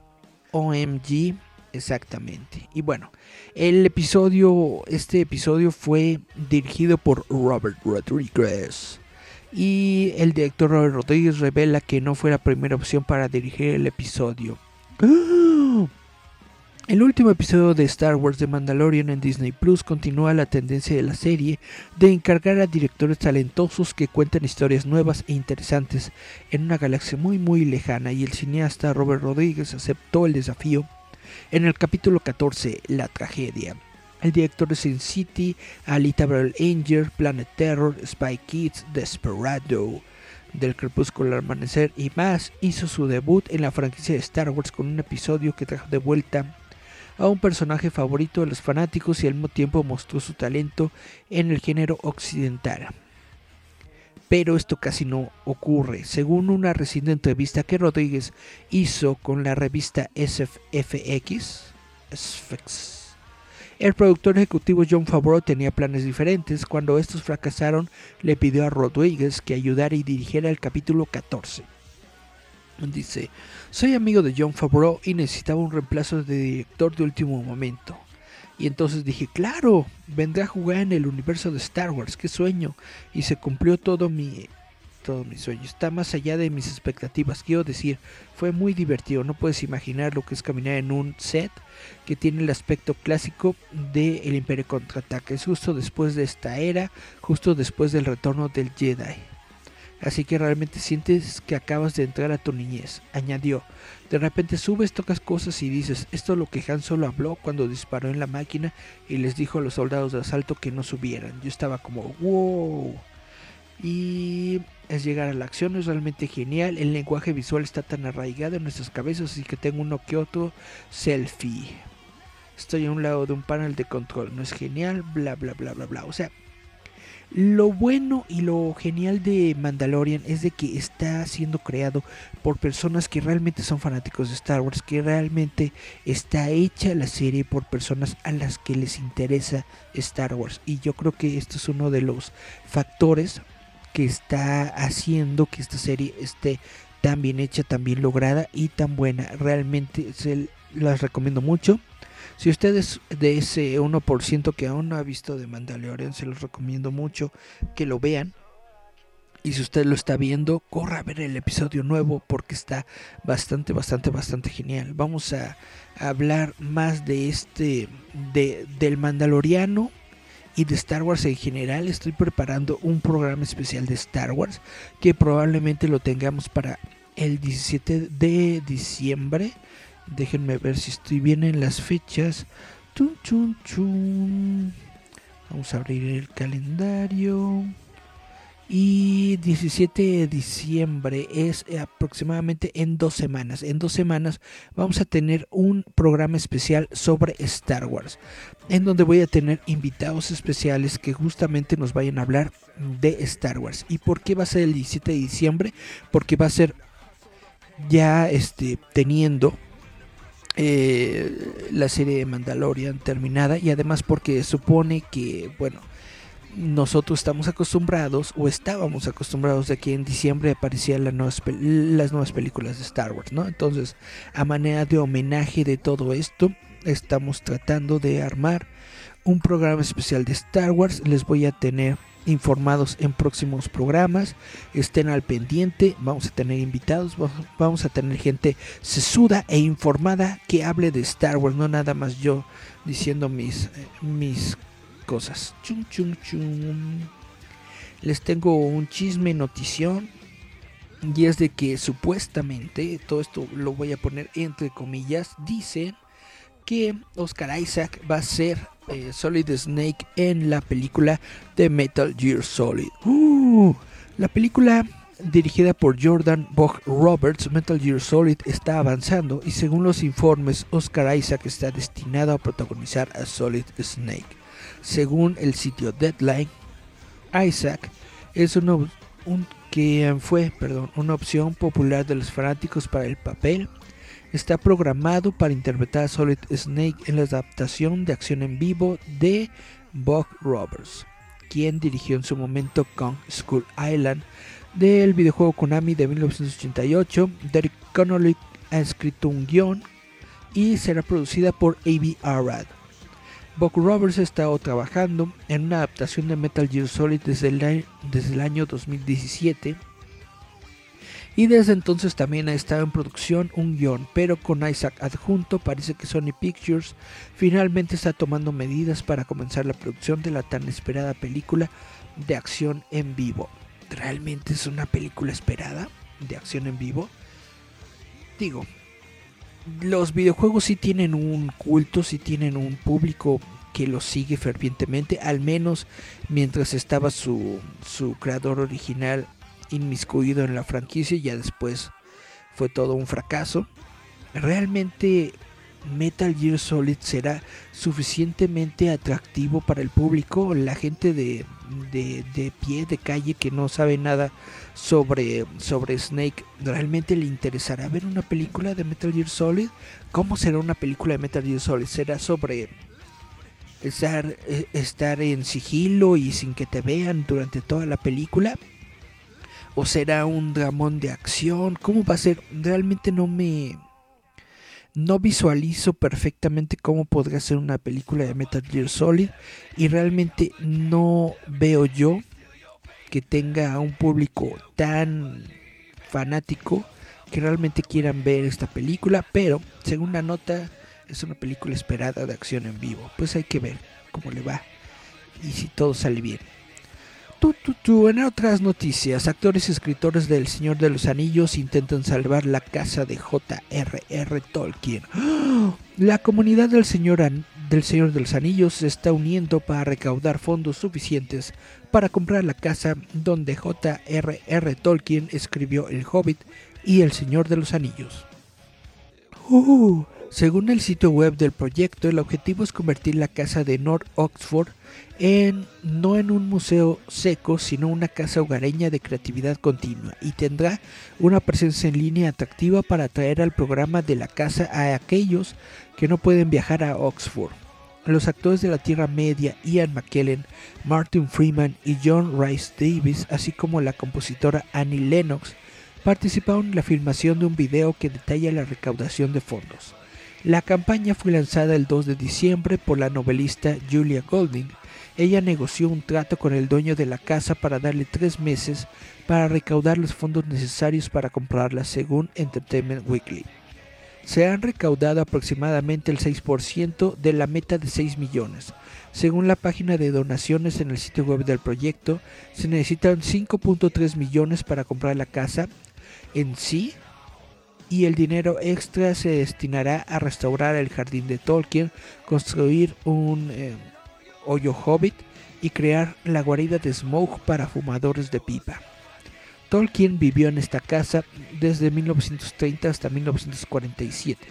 OMG, exactamente. Y bueno, el episodio, este episodio fue dirigido por Robert Rodriguez. Y el director Robert Rodriguez revela que no fue la primera opción para dirigir el episodio. ¡Ah! El último episodio de Star Wars de Mandalorian en Disney Plus continúa la tendencia de la serie de encargar a directores talentosos que cuenten historias nuevas e interesantes en una galaxia muy muy lejana y el cineasta Robert Rodriguez aceptó el desafío en el capítulo 14, La tragedia. El director de Sin City, Alita Battle Angel, Planet Terror, Spy Kids, Desperado, del Crepúsculo al Amanecer y más, hizo su debut en la franquicia de Star Wars con un episodio que trajo de vuelta a un personaje favorito de los fanáticos y al mismo tiempo mostró su talento en el género occidental. Pero esto casi no ocurre. Según una reciente entrevista que Rodríguez hizo con la revista SFX, el productor ejecutivo John Favreau tenía planes diferentes. Cuando estos fracasaron, le pidió a Rodríguez que ayudara y dirigiera el capítulo 14. Dice, soy amigo de John Favreau y necesitaba un reemplazo de director de último momento. Y entonces dije, claro, vendré a jugar en el universo de Star Wars, qué sueño. Y se cumplió todo mi, todo mi sueño. Está más allá de mis expectativas. Quiero decir, fue muy divertido. No puedes imaginar lo que es caminar en un set que tiene el aspecto clásico de El Imperio Contraataca. Es justo después de esta era, justo después del retorno del Jedi. Así que realmente sientes que acabas de entrar a tu niñez, añadió. De repente subes, tocas cosas y dices, esto es lo que Han Solo habló cuando disparó en la máquina y les dijo a los soldados de asalto que no subieran. Yo estaba como, wow. Y es llegar a la acción, es realmente genial. El lenguaje visual está tan arraigado en nuestras cabezas, así que tengo uno que otro selfie. Estoy a un lado de un panel de control, no es genial, bla bla bla bla bla. O sea, lo bueno y lo genial de Mandalorian es de que está siendo creado por personas que realmente son fanáticos de Star Wars, que realmente está hecha la serie por personas a las que les interesa Star Wars. Y yo creo que esto es uno de los factores que está haciendo que esta serie esté tan bien hecha, tan bien lograda y tan buena. Realmente se las recomiendo mucho. Si usted es de ese 1% que aún no ha visto de Mandalorian, se los recomiendo mucho que lo vean. Y si usted lo está viendo, corra a ver el episodio nuevo porque está bastante, bastante, bastante genial. Vamos a, hablar más de este, de, del Mandaloriano y de Star Wars en general. Estoy preparando un programa especial de Star Wars que probablemente lo tengamos para el 17 de diciembre. Déjenme ver si estoy bien en las fechas. Vamos a abrir el calendario. Y 17 de diciembre es aproximadamente en dos semanas. En dos semanas vamos a tener un programa especial sobre Star Wars. En donde voy a tener invitados especiales que justamente nos vayan a hablar de Star Wars. ¿Y por qué va a ser el 17 de diciembre? Porque va a ser ya este, teniendo eh, la serie de Mandalorian terminada y además porque supone que, bueno, nosotros estamos acostumbrados o estábamos acostumbrados de que en diciembre aparecían las nuevas, las nuevas películas de Star Wars, ¿no? Entonces, a manera de homenaje de todo esto, estamos tratando de armar un programa especial de Star Wars. Les voy a tener informados en próximos programas. Estén al pendiente. Vamos a tener invitados. Vamos a tener gente sesuda e informada que hable de Star Wars. No nada más yo diciendo mis, mis cosas. Chum, chum, chum. Les tengo un chisme notición. Y es de que supuestamente, todo esto lo voy a poner entre comillas, dicen que Oscar Isaac va a ser eh, Solid Snake en la película de Metal Gear Solid. Uh, la película dirigida por Jordan Bog Roberts, Metal Gear Solid está avanzando y según los informes, Oscar Isaac está destinado a protagonizar a Solid Snake. Según el sitio Deadline, Isaac es que fue perdón, una opción popular de los fanáticos para el papel está programado para interpretar a Solid Snake en la adaptación de acción en vivo de Buck Roberts, quien dirigió en su momento Kong School Island del videojuego Konami de 1988. Derek Connolly ha escrito un guion y será producida por A.B. Arad. Buck Roberts ha estado trabajando en una adaptación de Metal Gear Solid desde el, desde el año 2017 y desde entonces también ha estado en producción un guion, pero con Isaac adjunto parece que Sony Pictures finalmente está tomando medidas para comenzar la producción de la tan esperada película de acción en vivo. ¿Realmente es una película esperada de acción en vivo? Digo, los videojuegos sí tienen un culto, sí tienen un público que los sigue fervientemente, al menos mientras estaba su, su creador original inmiscuido en la franquicia y ya después fue todo un fracaso. Realmente Metal Gear Solid será suficientemente atractivo para el público, la gente de, de, pie de calle que no sabe nada sobre, sobre Snake, ¿realmente le interesará ver una película de Metal Gear Solid? ¿Cómo será una película de Metal Gear Solid? ¿Será sobre estar, eh, estar en sigilo y sin que te vean durante toda la película? ¿O será un dramón de acción? ¿Cómo va a ser? Realmente no me... No visualizo perfectamente cómo podría ser una película de Metal Gear Solid. Y realmente no veo yo que tenga un público tan fanático que realmente quieran ver esta película. Pero, según la nota, es una película esperada de acción en vivo. Pues hay que ver cómo le va y si todo sale bien. En otras noticias, actores y escritores del Señor de los Anillos intentan salvar la casa de J.R.R. Tolkien. (gasps) La comunidad del Señor, del Señor de los Anillos se está uniendo para recaudar fondos suficientes para comprar la casa donde J.R.R. Tolkien escribió El Hobbit y El Señor de los Anillos. Uh, según el sitio web del proyecto, el objetivo es convertir la casa de North Oxford en no en un museo seco, sino una casa hogareña de creatividad continua y tendrá una presencia en línea atractiva para atraer al programa de la casa a aquellos que no pueden viajar a Oxford. Los actores de la Tierra Media, Ian McKellen, Martin Freeman y John Rice Davis, así como la compositora Annie Lennox, participaron en la filmación de un video que detalla la recaudación de fondos. La campaña fue lanzada el 2 de diciembre por la novelista Julia Golding. Ella negoció un trato con el dueño de la casa para darle tres meses para recaudar los fondos necesarios para comprarla, según Entertainment Weekly. Se han recaudado aproximadamente el 6% de la meta de 6 millones. Según la página de donaciones en el sitio web del proyecto, se necesitan 5.3 millones para comprar la casa en sí y el dinero extra se destinará a restaurar el jardín de Tolkien, construir un eh, hoyo hobbit y crear la guarida de Smoke para fumadores de pipa. Tolkien vivió en esta casa desde 1930 hasta 1947.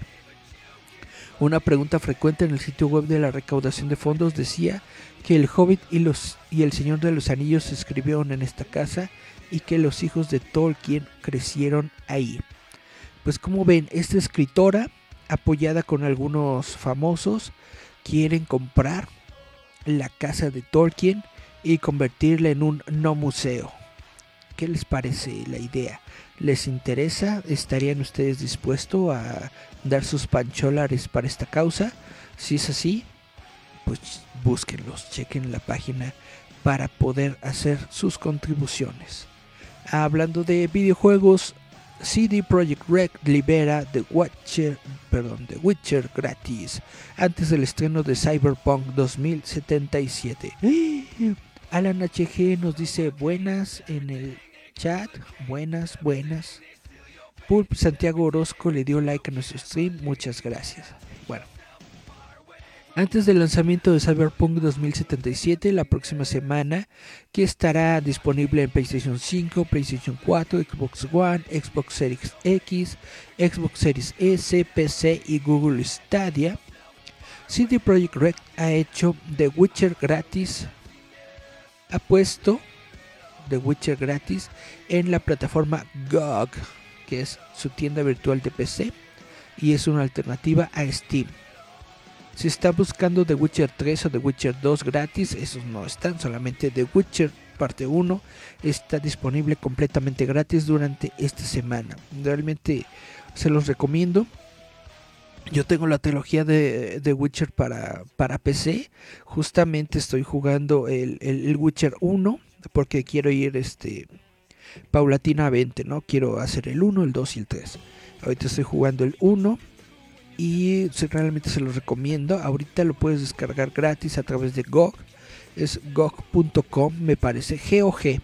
Una pregunta frecuente en el sitio web de la recaudación de fondos decía que el Hobbit y, los, y el Señor de los Anillos se escribieron en esta casa y que los hijos de Tolkien crecieron ahí. Pues como ven, esta escritora apoyada con algunos famosos, quieren comprar la casa de Tolkien y convertirla en un no museo. ¿Qué les parece la idea? ¿Les interesa? ¿Estarían ustedes dispuestos a dar sus pancholares para esta causa? Si es así, pues búsquenlos, chequen la página para poder hacer sus contribuciones. Hablando de videojuegos, CD Projekt Red libera The Witcher, perdón, The Witcher gratis antes del estreno de Cyberpunk 2077. (gasps) Alan HG nos dice buenas en el chat, buenas, buenas. Pulp Santiago Orozco le dio like a nuestro stream, muchas gracias. Antes del lanzamiento de Cyberpunk 2077 la próxima semana, que estará disponible en PlayStation 5, PlayStation 4, Xbox One, Xbox Series X, Xbox Series S, PC y Google Stadia. CD Projekt Red ha hecho The Witcher gratis, ha puesto The Witcher gratis en la plataforma GOG, que es su tienda virtual de PC y es una alternativa a Steam. Si está buscando The Witcher 3 o The Witcher 2 gratis, esos no están, solamente The Witcher parte 1 está disponible completamente gratis durante esta semana. Realmente se los recomiendo. Yo tengo la trilogía de The Witcher para, para PC. Justamente estoy jugando el, el, Witcher 1 porque quiero ir este paulatinamente, ¿no? Quiero hacer el 1, el 2 y el 3. Ahorita estoy jugando el 1 y realmente se los recomiendo. Ahorita lo puedes descargar gratis a través de GOG. Es gog.com, me parece. GOG.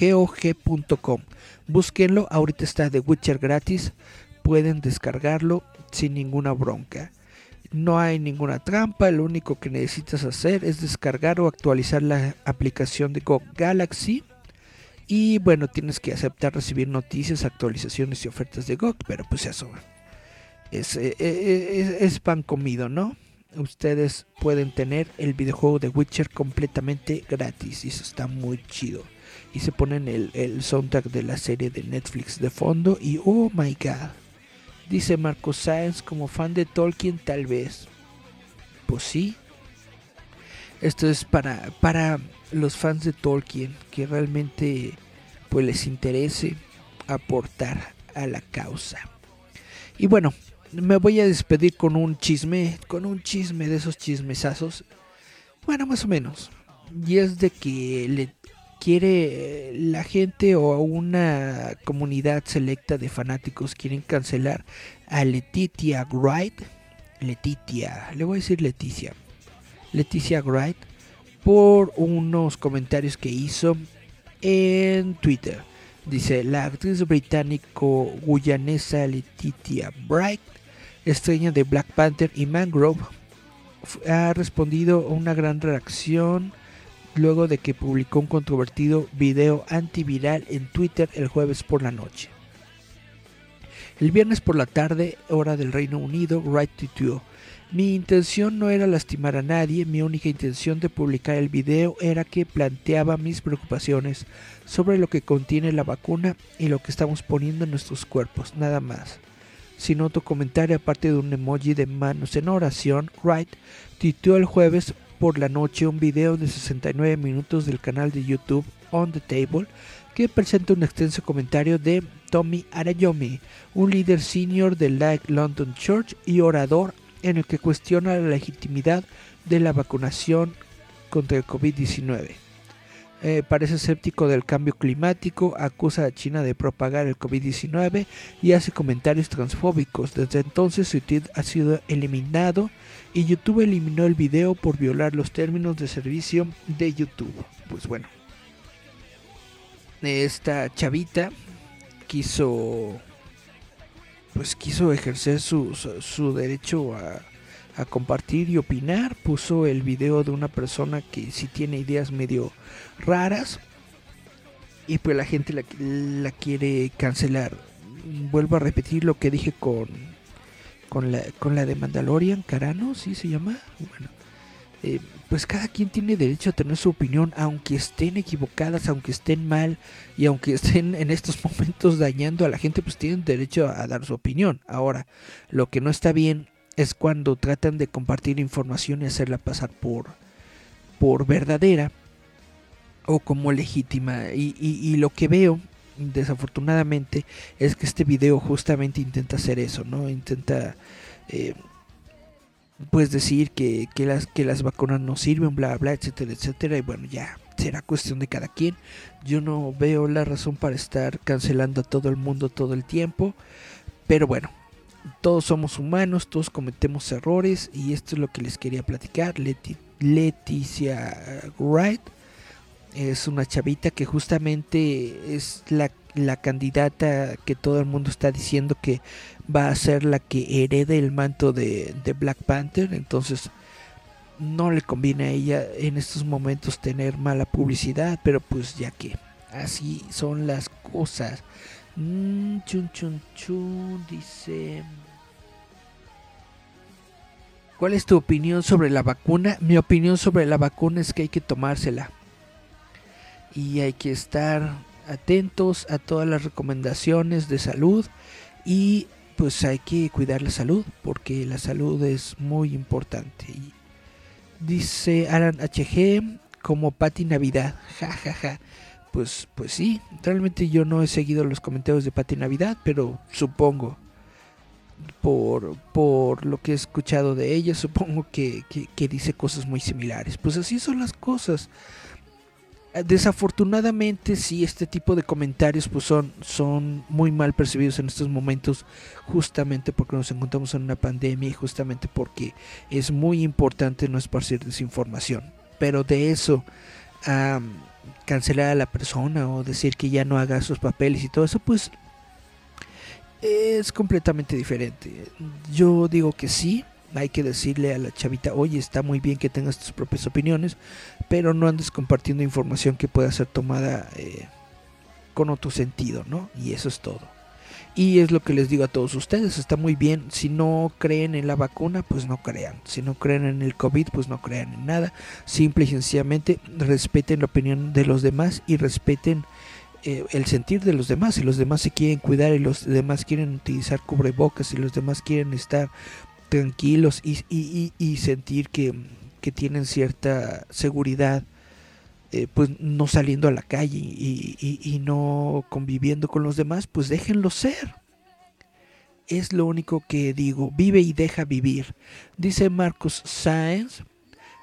GOG.com. Búsquenlo. Ahorita está de Witcher gratis. Pueden descargarlo sin ninguna bronca. No hay ninguna trampa. Lo único que necesitas hacer es descargar o actualizar la aplicación de GOG Galaxy. Y bueno, tienes que aceptar recibir noticias, actualizaciones y ofertas de GOG. Pero pues eso eh, eh, es, pan comido, ¿no? Ustedes pueden tener el videojuego de Witcher completamente gratis y eso está muy chido. Y se ponen el, el soundtrack de la serie de Netflix de fondo y oh my god. Dice Marco Sáenz como fan de Tolkien tal vez. Pues sí. Esto es para, para los fans de Tolkien que realmente pues les interese aportar a la causa. Y bueno, me voy a despedir con un chisme, con un chisme de esos chismesazos. Bueno, más o menos. Y es de que le quiere la gente o una comunidad selecta de fanáticos quieren cancelar a Letitia Wright. Letitia, le voy a decir Leticia. Leticia Wright por unos comentarios que hizo en Twitter. Dice, la actriz británico-guyanesa Letitia Bright estrella de Black Panther y Mangrove, ha respondido a una gran reacción luego de que publicó un controvertido video antiviral en Twitter el jueves por la noche. El viernes por la tarde, hora del Reino Unido, Wright tuiteó, mi intención no era lastimar a nadie, mi única intención de publicar el video era que planteaba mis preocupaciones sobre lo que contiene la vacuna y lo que estamos poniendo en nuestros cuerpos, nada más. Sin otro comentario aparte de un emoji de manos en oración, Wright tituó el jueves por la noche un video de 69 minutos del canal de YouTube On the Table que presenta un extenso comentario de Tommy Arayomi, un líder senior de la London Church y orador en el que cuestiona la legitimidad de la vacunación contra el COVID-19. Eh, parece escéptico del cambio climático, acusa a China de propagar el COVID-19 y hace comentarios transfóbicos. Desde entonces su tweet ha sido eliminado y YouTube eliminó el video por violar los términos de servicio de YouTube. Pues bueno, esta chavita quiso pues quiso ejercer su, su derecho a, a compartir y opinar. Puso el video de una persona que si tiene ideas medio raras. Y pues la gente la, quiere cancelar. Vuelvo a repetir lo que dije con, con, la, con la de Mandalorian, Carano, ¿sí se llama? Bueno, eh, pues cada quien tiene derecho a tener su opinión, aunque estén equivocadas, aunque estén mal y aunque estén en estos (laughs) momentos dañando a la gente, pues tienen derecho a dar su opinión. Ahora, lo que no está bien es cuando tratan de compartir información y hacerla pasar por, por verdadera o como legítima. Y, lo que veo, desafortunadamente, es que este video justamente intenta hacer eso, ¿no? Intenta... Eh, pues decir que, que, las, que las vacunas no sirven, bla, bla, etcétera, etcétera. Y bueno, ya será cuestión de cada quien. Yo no veo la razón para estar cancelando a todo el mundo todo el tiempo. Pero bueno, todos somos humanos, todos cometemos errores y esto es lo que les quería platicar. Leticia Wright es una chavita que justamente es la, la, candidata que todo el mundo está diciendo que va a ser la que herede el manto de, de Black Panther. Entonces no le conviene a ella en estos momentos tener mala publicidad, pero pues ya que así son las cosas. Mm, chun chun chun dice. ¿Cuál es tu opinión sobre la vacuna? Mi opinión sobre la vacuna es que hay que tomársela. Y hay que estar atentos a todas las recomendaciones de salud. Y pues hay que cuidar la salud. Porque la salud es muy importante. dice Alan HG como Patti Navidad. (laughs) Ja, ja, ja pues, pues sí, realmente yo no he seguido los comentarios de Pati Navidad, pero supongo, por, por lo que he escuchado de ella, (laughs) supongo que, que, dice cosas muy similares. Pues así son las cosas. Desafortunadamente sí, este tipo de comentarios pues son, son muy mal percibidos en estos momentos justamente porque nos encontramos en una pandemia y justamente porque es muy importante no esparcir desinformación. Pero de eso cancelar a la persona o decir que ya no haga sus papeles y todo eso, pues es completamente diferente. Yo digo que sí, hay que decirle a la chavita, oye, está muy bien que tengas tus propias opiniones, pero no andes compartiendo información que pueda ser tomada eh, con otro sentido, ¿no? Y eso es todo. Y es lo que les digo a todos ustedes, está muy bien, si no creen en la vacuna, pues no crean, si no creen en el COVID, pues no crean en nada, simple y sencillamente respeten la opinión de los demás y respeten eh, el sentir de los demás, si los demás se quieren cuidar y los demás quieren utilizar cubrebocas y los demás quieren estar tranquilos y, y, sentir que, que tienen cierta seguridad eh, pues no saliendo a la calle y, no conviviendo con los demás, pues déjenlo ser. Es lo único que digo, vive y deja vivir. Dice Marcos Sáenz,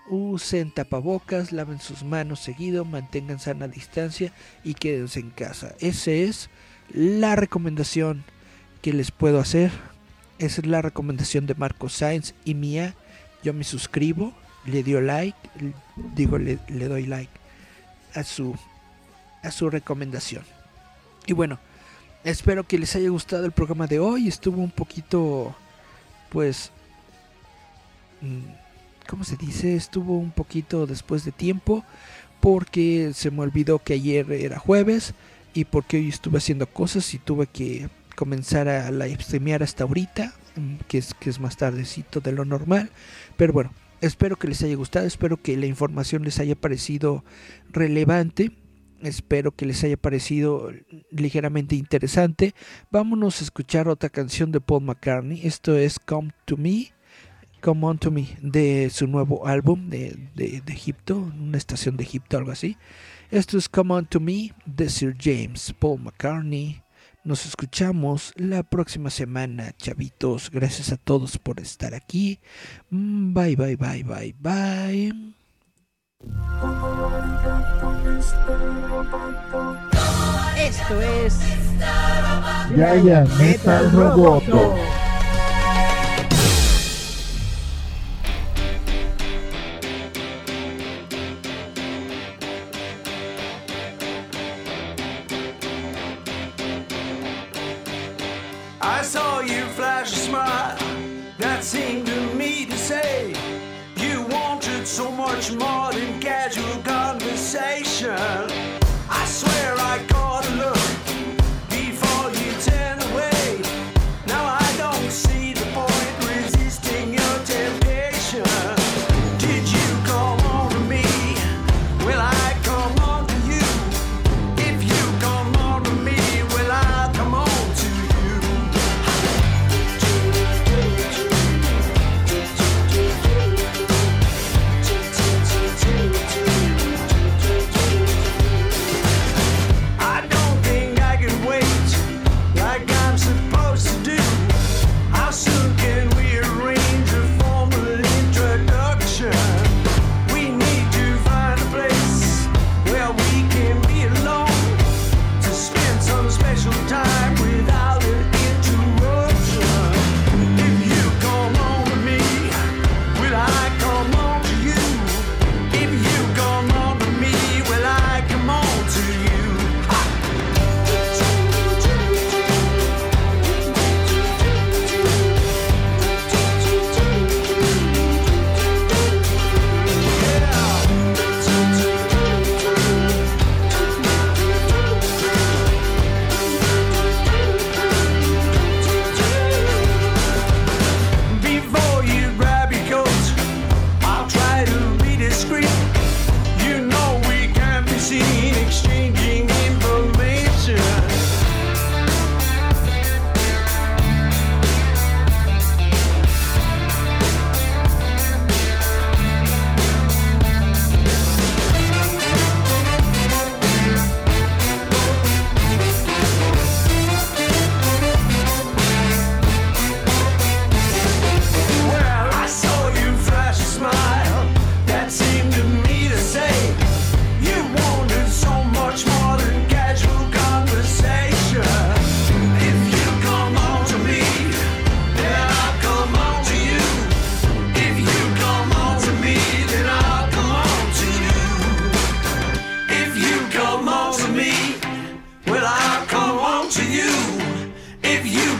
usen tapabocas, laven sus manos seguido, mantengan sana distancia y quédense en casa. Esa es la recomendación que les puedo hacer. Esa es la recomendación de Marcos Sáenz y mía. Yo me suscribo, le dio like, digo le doy like a su, a su recomendación. Y bueno, espero que les haya gustado el programa de hoy. Estuvo un poquito, pues, mm, ¿cómo se dice? Estuvo un poquito después de tiempo porque se me olvidó que ayer era jueves y porque hoy estuve haciendo cosas y tuve que comenzar a live streamear hasta ahorita, mm, que es, que es más tardecito de lo normal. Pero bueno, Espero que les haya gustado, espero que la información les haya parecido relevante, espero que les haya parecido ligeramente interesante. Vámonos a escuchar otra canción de Paul McCartney, esto es Come to Me. Come On to Me de su nuevo álbum de, de, de Egipto, una estación de Egipto, algo así. Esto es Come On to Me de Sir James Paul McCartney. Nos escuchamos la próxima semana, chavitos. Gracias a todos por estar aquí. Bye, bye, bye, bye, bye. Esto es Yaya Metal Roboto.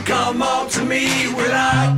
come on to me? Will I